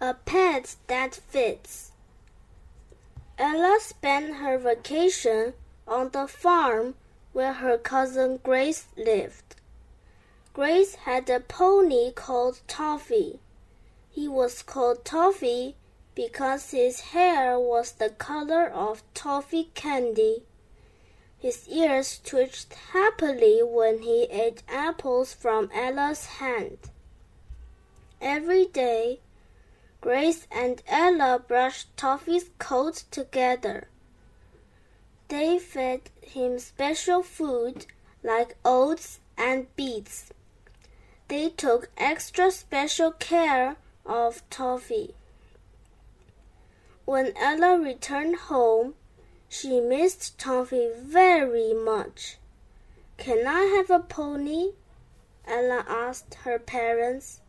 A pet that fits. Ella spent her vacation on the farm where her cousin Grace lived. Grace had a pony called Toffee. He was called Toffee because his hair was the color of toffee candy. His ears twitched happily when he ate apples from Ella's hand. Every day, Grace and Ella brushed Toffee's coat together. They fed him special food like oats and beets. They took extra special care of Toffee. When Ella returned home, she missed Toffee very much. Can I have a pony? Ella asked her parents.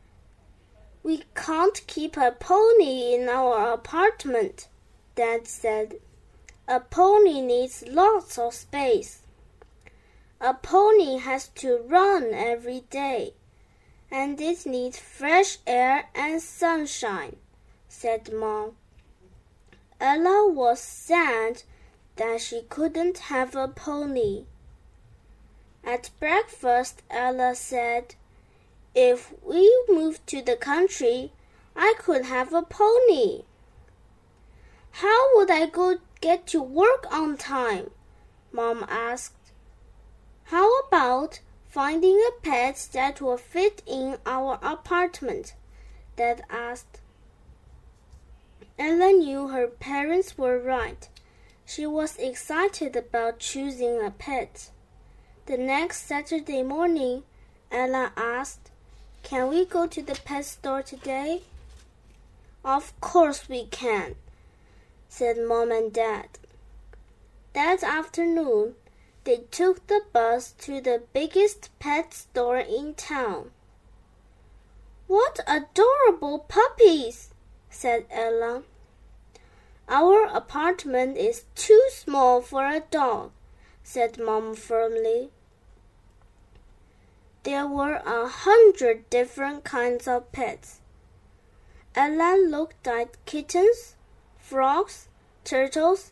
We can't keep a pony in our apartment, Dad said. A pony needs lots of space. A pony has to run every day, and it needs fresh air and sunshine, said Mom. Ella was sad that she couldn't have a pony. At breakfast, Ella said, If we moved to the country, I could have a pony. How would I go get to work on time? Mom asked. How about finding a pet that will fit in our apartment? Dad asked. Ella knew her parents were right. She was excited about choosing a pet. The next Saturday morning, Ella asked, Can we go to the pet store today? Of course we can, said Mom and Dad. That afternoon, they took the bus to the biggest pet store in town. What adorable puppies! said Ella. Our apartment is too small for a dog, said Mom firmly. There were a hundred different kinds of pets. Ella looked at kittens, frogs, turtles,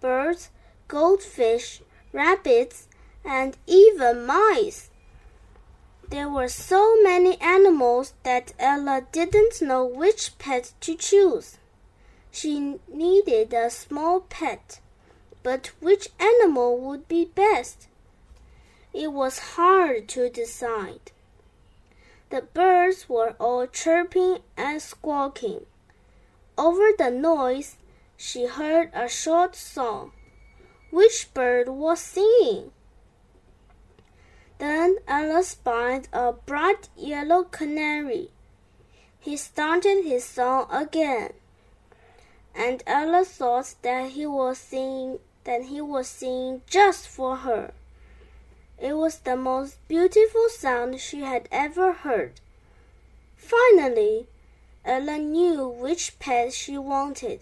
birds, goldfish, rabbits, and even mice. There were so many animals that Ella didn't know which pet to choose. She needed a small pet, but which animal would be best? It was hard to decide. The birds were all chirping and squawking. Over the noise, she heard a short song. Which bird was singing? Then Ella spied a bright yellow canary. He started his song again, and Ella thought that he was singing that he was singing just for her. It was the most beautiful sound she had ever heard. Finally, Ella knew which pet she wanted.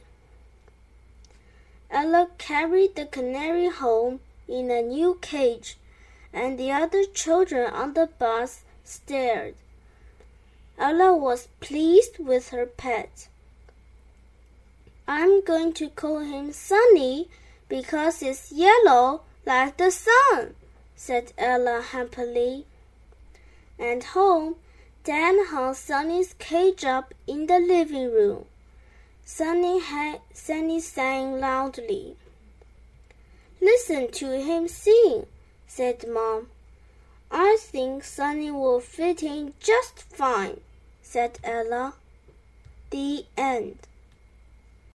Ella carried the canary home in a new cage and the other children on the bus stared. Ella was pleased with her pet. I'm going to call him Sunny because it's yellow like the sun, said Ella happily. And home, Dan hung Sunny's cage up in the living room. Sunny, ha- Sunny sang loudly. Listen to him sing, said Mom. I think Sunny will fit in just fine, said Ella. The end.